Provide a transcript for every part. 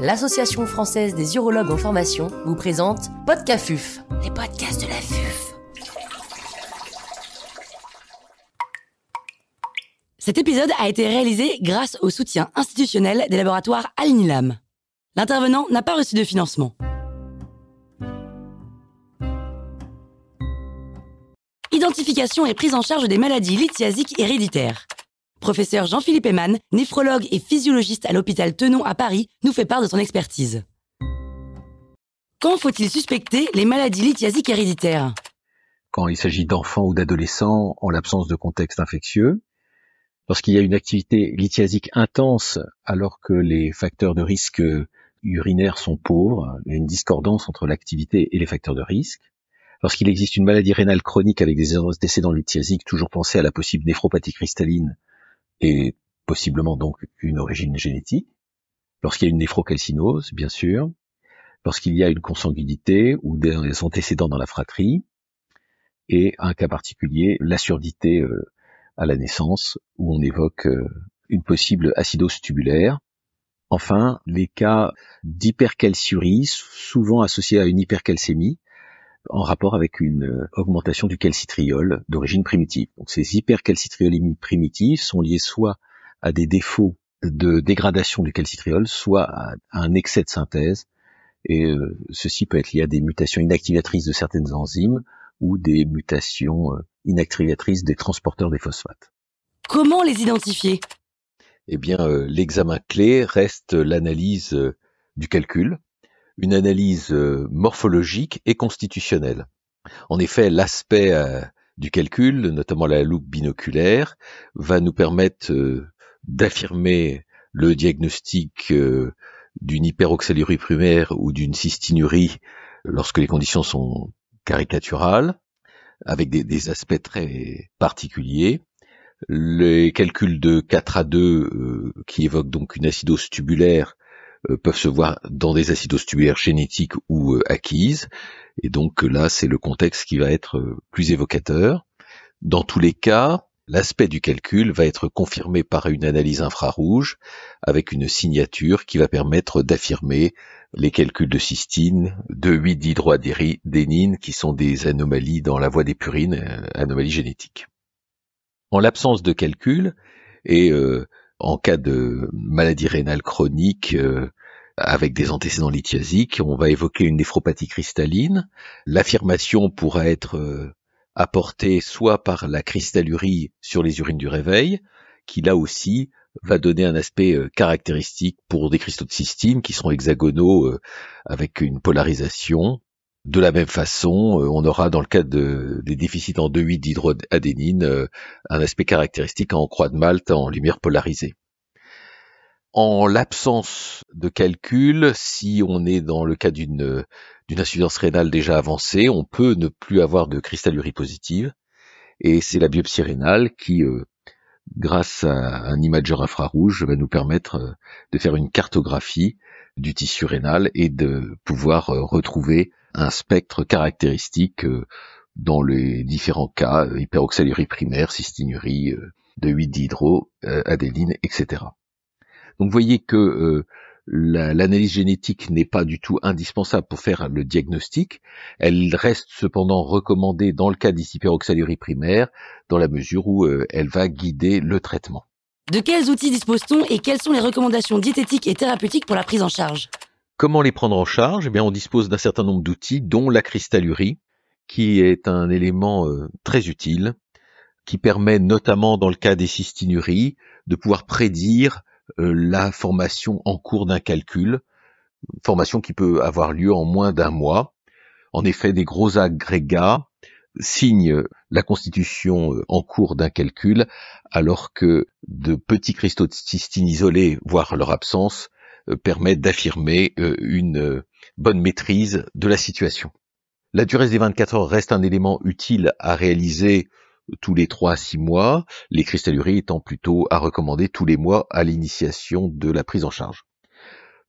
l'Association française des urologues en formation, vous présente Podcafuf, les podcasts de la FUF. Cet épisode a été réalisé grâce au soutien institutionnel des laboratoires Alnilam. L'intervenant n'a pas reçu de financement. Identification et prise en charge des maladies lithiasiques héréditaires. Professeur Jean-Philippe Eman, néphrologue et physiologiste à l'hôpital Tenon à Paris, nous fait part de son expertise. Quand faut-il suspecter les maladies lithiasiques héréditaires? Quand il s'agit d'enfants ou d'adolescents en l'absence de contexte infectieux, lorsqu'il y a une activité lithiasique intense alors que les facteurs de risque urinaires sont pauvres, il y a une discordance entre l'activité et les facteurs de risque, lorsqu'il existe une maladie rénale chronique avec des antécédents lithiasiques, toujours penser à la possible néphropathie cristalline et possiblement donc une origine génétique, lorsqu'il y a une néphrocalcinose, bien sûr, lorsqu'il y a une consanguinité ou des antécédents dans la fratrie, et un cas particulier, la surdité euh, à la naissance, où on évoque euh, une possible acidose tubulaire. Enfin, les cas d'hypercalciurie, souvent associés à une hypercalcémie, en rapport avec une euh, augmentation du calcitriol d'origine primitive. Donc ces hypercalcitriolémies primitives sont liées soit à des défauts de dégradation du calcitriol, soit à un excès de synthèse, et euh, ceci peut être lié à des mutations inactivatrices de certaines enzymes ou des mutations euh, inactivatrices des transporteurs des phosphates. Comment les identifier? Eh bien, l'examen clé reste l'analyse du calcul, une analyse euh, morphologique et constitutionnelle. En effet, l'aspect euh, du calcul, notamment la loupe binoculaire, va nous permettre euh, d'affirmer le diagnostic d'une hyperoxalurie primaire ou d'une cystinurie lorsque les conditions sont caricaturales, avec des, aspects très particuliers. Les calculs de 4 à 2 qui évoquent donc une acidose tubulaire peuvent se voir dans des acidoses tubulaires génétiques ou euh, acquises. Et donc là, c'est le contexte qui va être euh, plus évocateur. Dans tous les cas, l'aspect du calcul va être confirmé par une analyse infrarouge avec une signature qui va permettre d'affirmer les calculs de cystine, de 8 d'hydroadénine qui sont des anomalies dans la voie des purines, anomalies génétiques. En l'absence de calcul, et en cas de maladie rénale chronique euh, avec des antécédents lithiasiques, on va évoquer une néphropathie cristalline. L'affirmation pourra être euh, apportée soit par la cristallurie sur les urines du réveil, qui là aussi va donner un aspect euh, caractéristique pour des cristaux de cystine qui seront hexagonaux avec une polarisation de la même façon, euh, on aura dans le cas des déficits en 2,8 d'hydroadénine euh, un aspect caractéristique en croix de Malte en lumière polarisée. En l'absence de calcul, si on est dans le cas d'une insuffisance rénale déjà avancée, on peut ne plus avoir de cristallurie positive, et c'est la biopsie rénale qui, euh, grâce à un imageur infrarouge, va nous permettre de faire une cartographie du tissu rénal et de pouvoir retrouver un spectre caractéristique euh, dans les différents cas, euh, hyperoxalurie primaire, cystinurie, euh, de 8 d'hydro, adéline, etc. Donc voyez que l'analyse génétique n'est pas du tout indispensable pour faire le diagnostic. Elle reste cependant recommandée dans le cas d'hyperoxalurie primaire, dans la mesure où elle va guider le traitement. De quels outils dispose-t-on et quelles sont les recommandations diététiques et thérapeutiques pour la prise en charge? Comment les prendre en charge? Eh bien, on dispose d'un certain nombre d'outils, dont la cristallurie, qui est un élément euh, très utile, qui permet notamment dans le cas des cystinuries de pouvoir prédire euh, la formation en cours d'un calcul, formation qui peut avoir lieu en moins d'un mois. En effet, des gros agrégats signent la constitution euh, en cours d'un calcul, alors que de petits cristaux de cystine isolés, voire leur absence, permet d'affirmer euh, une euh, bonne maîtrise de la situation. La durée des 24 heures reste un élément utile à réaliser tous les 3 à 6 mois, les cristalluries étant plutôt à recommander tous les mois à l'initiation de la prise en charge.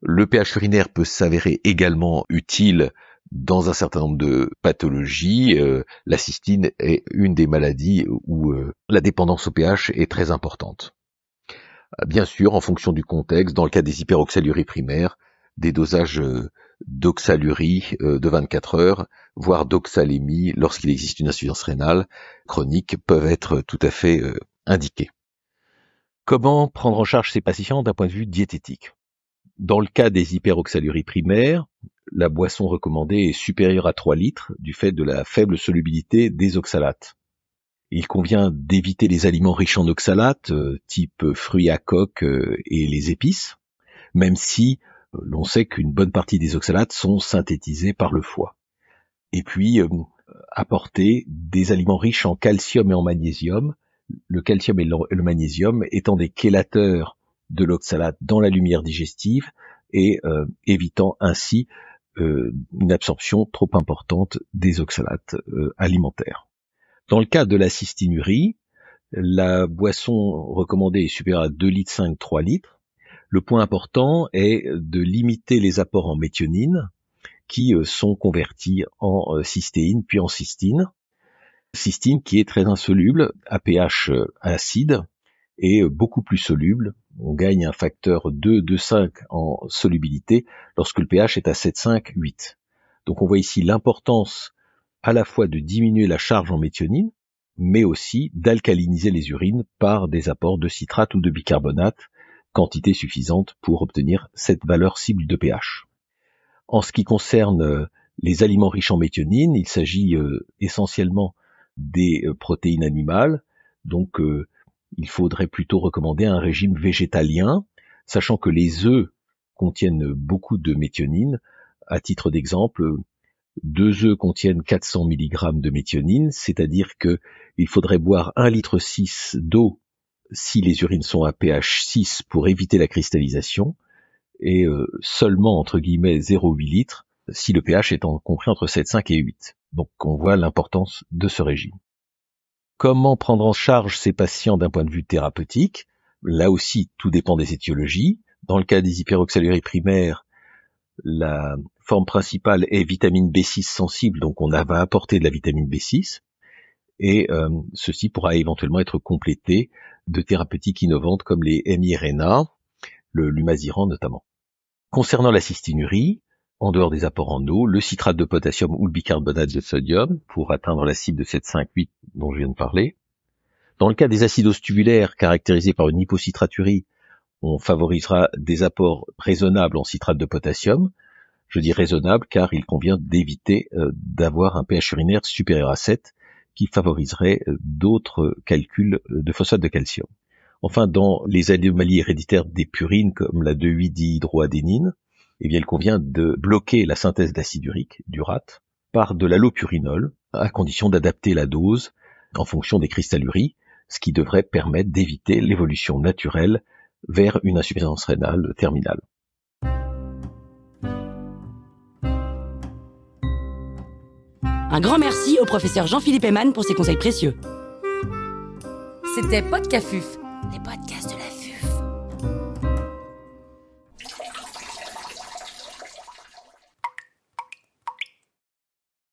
Le pH urinaire peut s'avérer également utile dans un certain nombre de pathologies. la cystine est une des maladies où la dépendance au pH est très importante. Bien sûr, en fonction du contexte, dans le cas des hyperoxaluries primaires, des dosages d'oxalurie de 24 heures, voire d'oxalémie lorsqu'il existe une insuffisance rénale chronique peuvent être tout à fait indiqués. Comment prendre en charge ces patients d'un point de vue diététique? Dans le cas des hyperoxaluries primaires, la boisson recommandée est supérieure à 3 litres du fait de la faible solubilité des oxalates. Il convient d'éviter les aliments riches en oxalates, euh, type fruits à coque euh, et les épices, même si euh, l'on sait qu'une bonne partie des oxalates sont synthétisés par le foie. Et puis, apporter des aliments riches en calcium et en magnésium, le calcium et le magnésium étant des chélateurs de l'oxalate dans la lumière digestive et évitant ainsi une absorption trop importante des oxalates alimentaires. Dans le cas de la cystinurie, la boisson recommandée est supérieure à 2 litres 5, 3 litres. Le point important est de limiter les apports en méthionine qui euh, sont convertis en euh, cystéine puis en cystine. Cystine qui est très insoluble à pH euh, acide et beaucoup plus soluble. On gagne un facteur 2, 2, 5 en solubilité lorsque le pH est à 7, 5, 8. Donc on voit ici l'importance à la fois de diminuer la charge en méthionine, mais aussi d'alcaliniser les urines par des apports de citrate ou de bicarbonate, quantité suffisante pour obtenir cette valeur cible de pH. En ce qui concerne euh, les aliments riches en méthionine, il s'agit euh, essentiellement des euh, protéines animales, donc il faudrait plutôt recommander un régime végétalien, sachant que les œufs contiennent beaucoup de méthionine. À titre d'exemple, deux œufs contiennent 400 mg de méthionine, c'est-à-dire que il faudrait boire 1 litre 6 d'eau si les urines sont à pH 6 pour éviter la cristallisation, et euh, seulement entre guillemets 0,8 litres si le pH est compris entre 7,5 et 8. Donc on voit l'importance de ce régime. Comment prendre en charge ces patients d'un point de vue thérapeutique? Là aussi, tout dépend des étiologies. Dans le cas des hyperoxaluries primaires, la forme principale est vitamine B6 sensible, donc on va apporter de la vitamine B6, et euh, ceci pourra éventuellement être complété de thérapeutiques innovantes comme les MIRNA, le lumaziran notamment. Concernant la cystinurie, en dehors des apports en eau, le citrate de potassium ou le bicarbonate de sodium pour atteindre la cible de 7,5,8 dont je viens de parler. Dans le cas des acidoses tubulaires caractérisés par une hypocitraturie, on favorisera des apports raisonnables en citrate de potassium. Je dis raisonnable car il convient d'éviter euh, d'avoir un pH urinaire supérieur à 7 qui favoriserait euh, d'autres calculs euh, de phosphate de calcium. Enfin, dans les anomalies héréditaires des purines comme la 2,8-dihydroadénine, eh bien, il convient de bloquer la synthèse d'acide urique, du RAT, par de l'allopurinol, à condition d'adapter la dose en fonction des cristalluries, ce qui devrait permettre d'éviter l'évolution naturelle vers une insuffisance rénale terminale. Un grand merci au professeur Jean-Philippe Eman pour ses conseils précieux. C'était Podcafuf, les vie.